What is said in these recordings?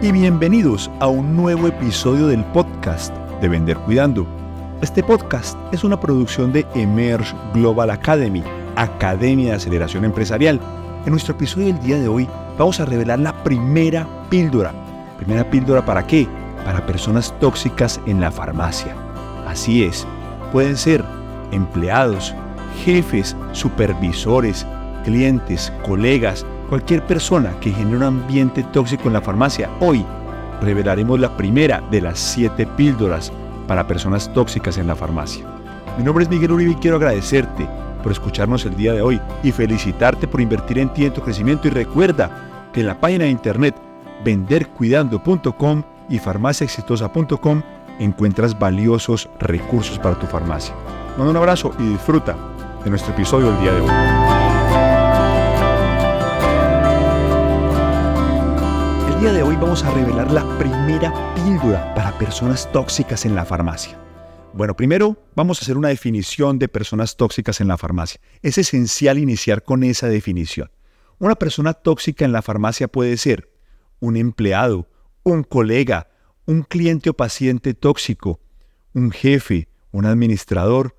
y bienvenidos a un nuevo episodio del podcast de Vender Cuidando. Este podcast es una producción de Emerge Global Academy, Academia de Aceleración Empresarial. En nuestro episodio del día de hoy vamos a revelar la primera píldora. ¿Primera píldora para qué? Para personas tóxicas en la farmacia. Así es, pueden ser empleados, jefes, supervisores, clientes, colegas, cualquier persona que genere un ambiente tóxico en la farmacia. Hoy revelaremos la primera de las siete píldoras para personas tóxicas en la farmacia. Mi nombre es Miguel Uribe y quiero agradecerte por escucharnos el día de hoy y felicitarte por invertir en ti en tu crecimiento y recuerda que en la página de internet vendercuidando.com y farmaciaexitosa.com encuentras valiosos recursos para tu farmacia. Manda un abrazo y disfruta de nuestro episodio del día de hoy. Día de hoy vamos a revelar la primera píldora para personas tóxicas en la farmacia. Bueno, primero vamos a hacer una definición de personas tóxicas en la farmacia. Es esencial iniciar con esa definición. Una persona tóxica en la farmacia puede ser un empleado, un colega, un cliente o paciente tóxico, un jefe, un administrador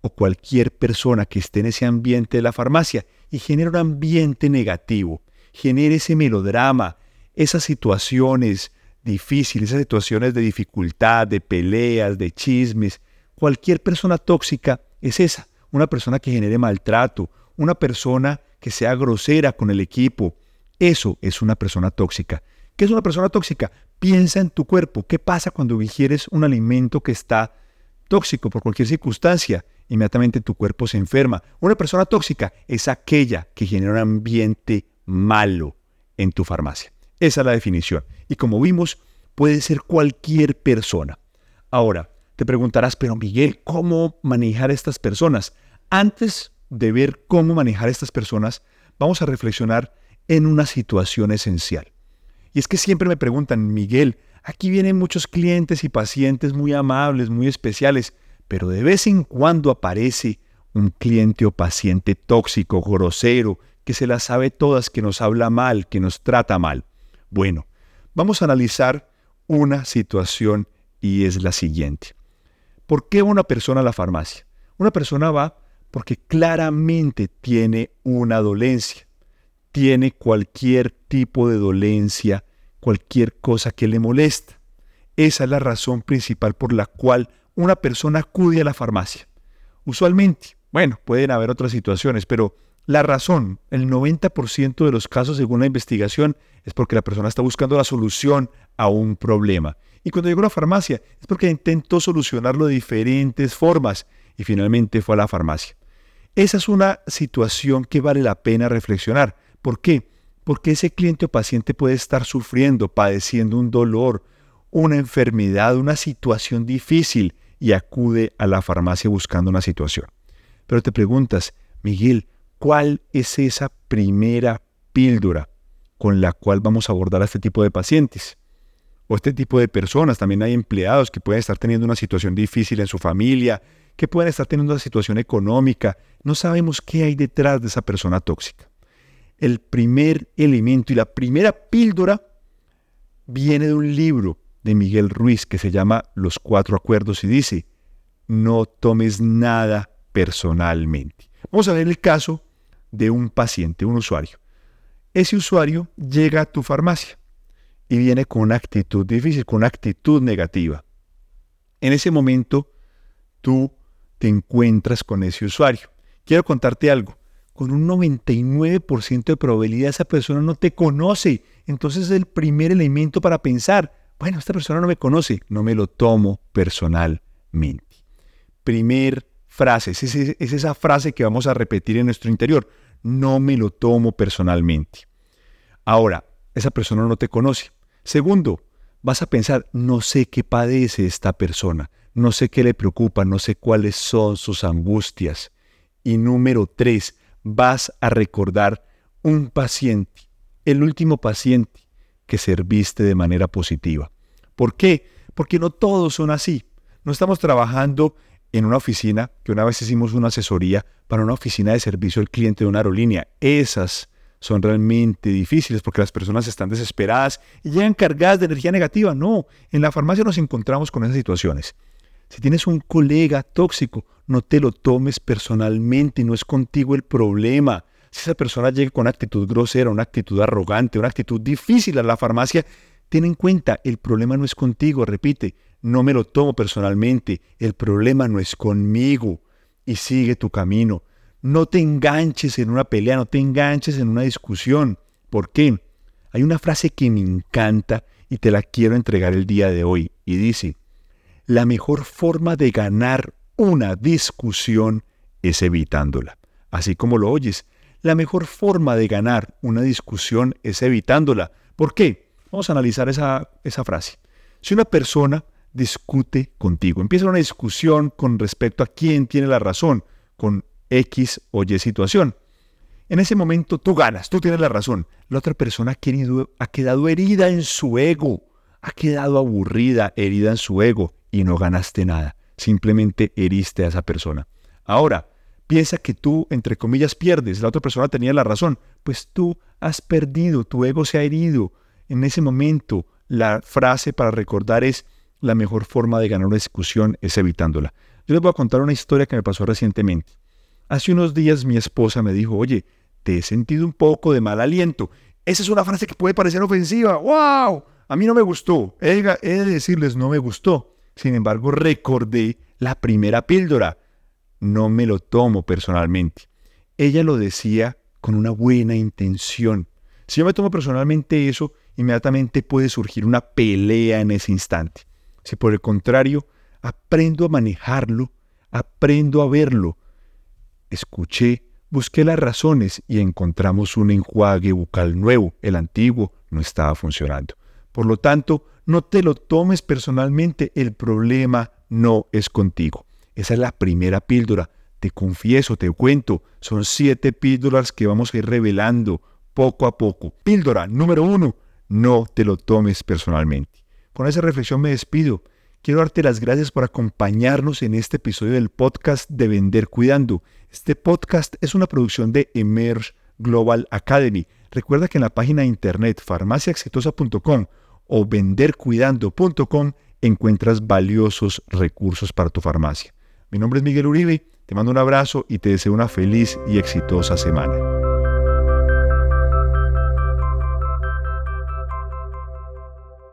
o cualquier persona que esté en ese ambiente de la farmacia y genere un ambiente negativo, genere ese melodrama, esas situaciones difíciles, esas situaciones de dificultad, de peleas, de chismes, cualquier persona tóxica es esa, una persona que genere maltrato, una persona que sea grosera con el equipo. Eso es una persona tóxica. ¿Qué es una persona tóxica? Piensa en tu cuerpo. ¿Qué pasa cuando ingieres un alimento que está tóxico por cualquier circunstancia? Inmediatamente tu cuerpo se enferma. Una persona tóxica es aquella que genera un ambiente malo en tu farmacia. Esa es la definición. Y como vimos, puede ser cualquier persona. Ahora, te preguntarás, pero Miguel, ¿cómo manejar a estas personas? Antes de ver cómo manejar a estas personas, vamos a reflexionar en una situación esencial. Y es que siempre me preguntan, Miguel, aquí vienen muchos clientes y pacientes muy amables, muy especiales, pero de vez en cuando aparece un cliente o paciente tóxico, grosero, que se las sabe todas, que nos habla mal, que nos trata mal. Bueno, vamos a analizar una situación y es la siguiente. ¿Por qué una persona a la farmacia? Una persona va porque claramente tiene una dolencia, tiene cualquier tipo de dolencia, cualquier cosa que le molesta. Esa es la razón principal por la cual una persona acude a la farmacia. Usualmente, bueno, pueden haber otras situaciones, pero la razón, el 90% de los casos según la investigación, es porque la persona está buscando la solución a un problema. Y cuando llegó a la farmacia es porque intentó solucionarlo de diferentes formas y finalmente fue a la farmacia. Esa es una situación que vale la pena reflexionar. ¿Por qué? Porque ese cliente o paciente puede estar sufriendo, padeciendo un dolor, una enfermedad, una situación difícil y acude a la farmacia buscando una situación. Pero te preguntas, Miguel, ¿Cuál es esa primera píldora con la cual vamos a abordar a este tipo de pacientes? O este tipo de personas. También hay empleados que pueden estar teniendo una situación difícil en su familia, que pueden estar teniendo una situación económica. No sabemos qué hay detrás de esa persona tóxica. El primer elemento y la primera píldora viene de un libro de Miguel Ruiz que se llama Los Cuatro Acuerdos y dice, no tomes nada personalmente. Vamos a ver el caso de un paciente, un usuario. Ese usuario llega a tu farmacia y viene con una actitud difícil, con una actitud negativa. En ese momento, tú te encuentras con ese usuario. Quiero contarte algo. Con un 99% de probabilidad esa persona no te conoce. Entonces es el primer elemento para pensar, bueno, esta persona no me conoce, no me lo tomo personalmente. Primer frase, es, es esa frase que vamos a repetir en nuestro interior no me lo tomo personalmente. Ahora, esa persona no te conoce. Segundo, vas a pensar, no sé qué padece esta persona, no sé qué le preocupa, no sé cuáles son sus angustias. Y número tres, vas a recordar un paciente, el último paciente que serviste de manera positiva. ¿Por qué? Porque no todos son así. No estamos trabajando en una oficina, que una vez hicimos una asesoría para una oficina de servicio al cliente de una aerolínea. Esas son realmente difíciles porque las personas están desesperadas y llegan cargadas de energía negativa. No, en la farmacia nos encontramos con esas situaciones. Si tienes un colega tóxico, no te lo tomes personalmente, no es contigo el problema. Si esa persona llega con una actitud grosera, una actitud arrogante, una actitud difícil a la farmacia, ten en cuenta, el problema no es contigo, repite, no me lo tomo personalmente, el problema no es conmigo y sigue tu camino. No te enganches en una pelea, no te enganches en una discusión. ¿Por qué? Hay una frase que me encanta y te la quiero entregar el día de hoy y dice, la mejor forma de ganar una discusión es evitándola. Así como lo oyes, la mejor forma de ganar una discusión es evitándola. ¿Por qué? Vamos a analizar esa, esa frase. Si una persona discute contigo. Empieza una discusión con respecto a quién tiene la razón con X o Y situación. En ese momento tú ganas, tú tienes la razón. La otra persona ha, quedado herida en su ego, ha quedado aburrida, herida en su ego y no ganaste nada. Simplemente heriste a esa persona. Ahora, piensa que tú, entre comillas, pierdes. La otra persona tenía la razón. Pues tú has perdido, tu ego se ha herido. En ese momento, la frase para recordar es, la mejor forma de ganar una discusión es evitándola. Yo les voy a contar una historia que me pasó recientemente. Hace unos días mi esposa me dijo, oye, te he sentido un poco de mal aliento. Esa es una frase que puede parecer ofensiva. ¡Wow! A mí no me gustó. He de decirles, no me gustó. Sin embargo, recordé la primera píldora. No me lo tomo personalmente. Ella lo decía con una buena intención. Si yo me tomo personalmente eso, inmediatamente puede surgir una pelea en ese instante. Si por el contrario, aprendo a manejarlo, aprendo a verlo, escuché, busqué las razones y encontramos un enjuague bucal nuevo, el antiguo no estaba funcionando. Por lo tanto, no te lo tomes personalmente, el problema no es contigo. Esa es la primera píldora. Te confieso, te cuento, son siete píldoras que vamos a ir revelando poco a poco. Píldora número uno, no te lo tomes personalmente. Con esa reflexión me despido. Quiero darte las gracias por acompañarnos en este episodio del podcast de Vender Cuidando. Este podcast es una producción de Emerge Global Academy. Recuerda que en la página de internet farmaciaexitosa.com o vendercuidando.com encuentras valiosos recursos para tu farmacia. Mi nombre es Miguel Uribe, te mando un abrazo y te deseo una feliz y exitosa semana.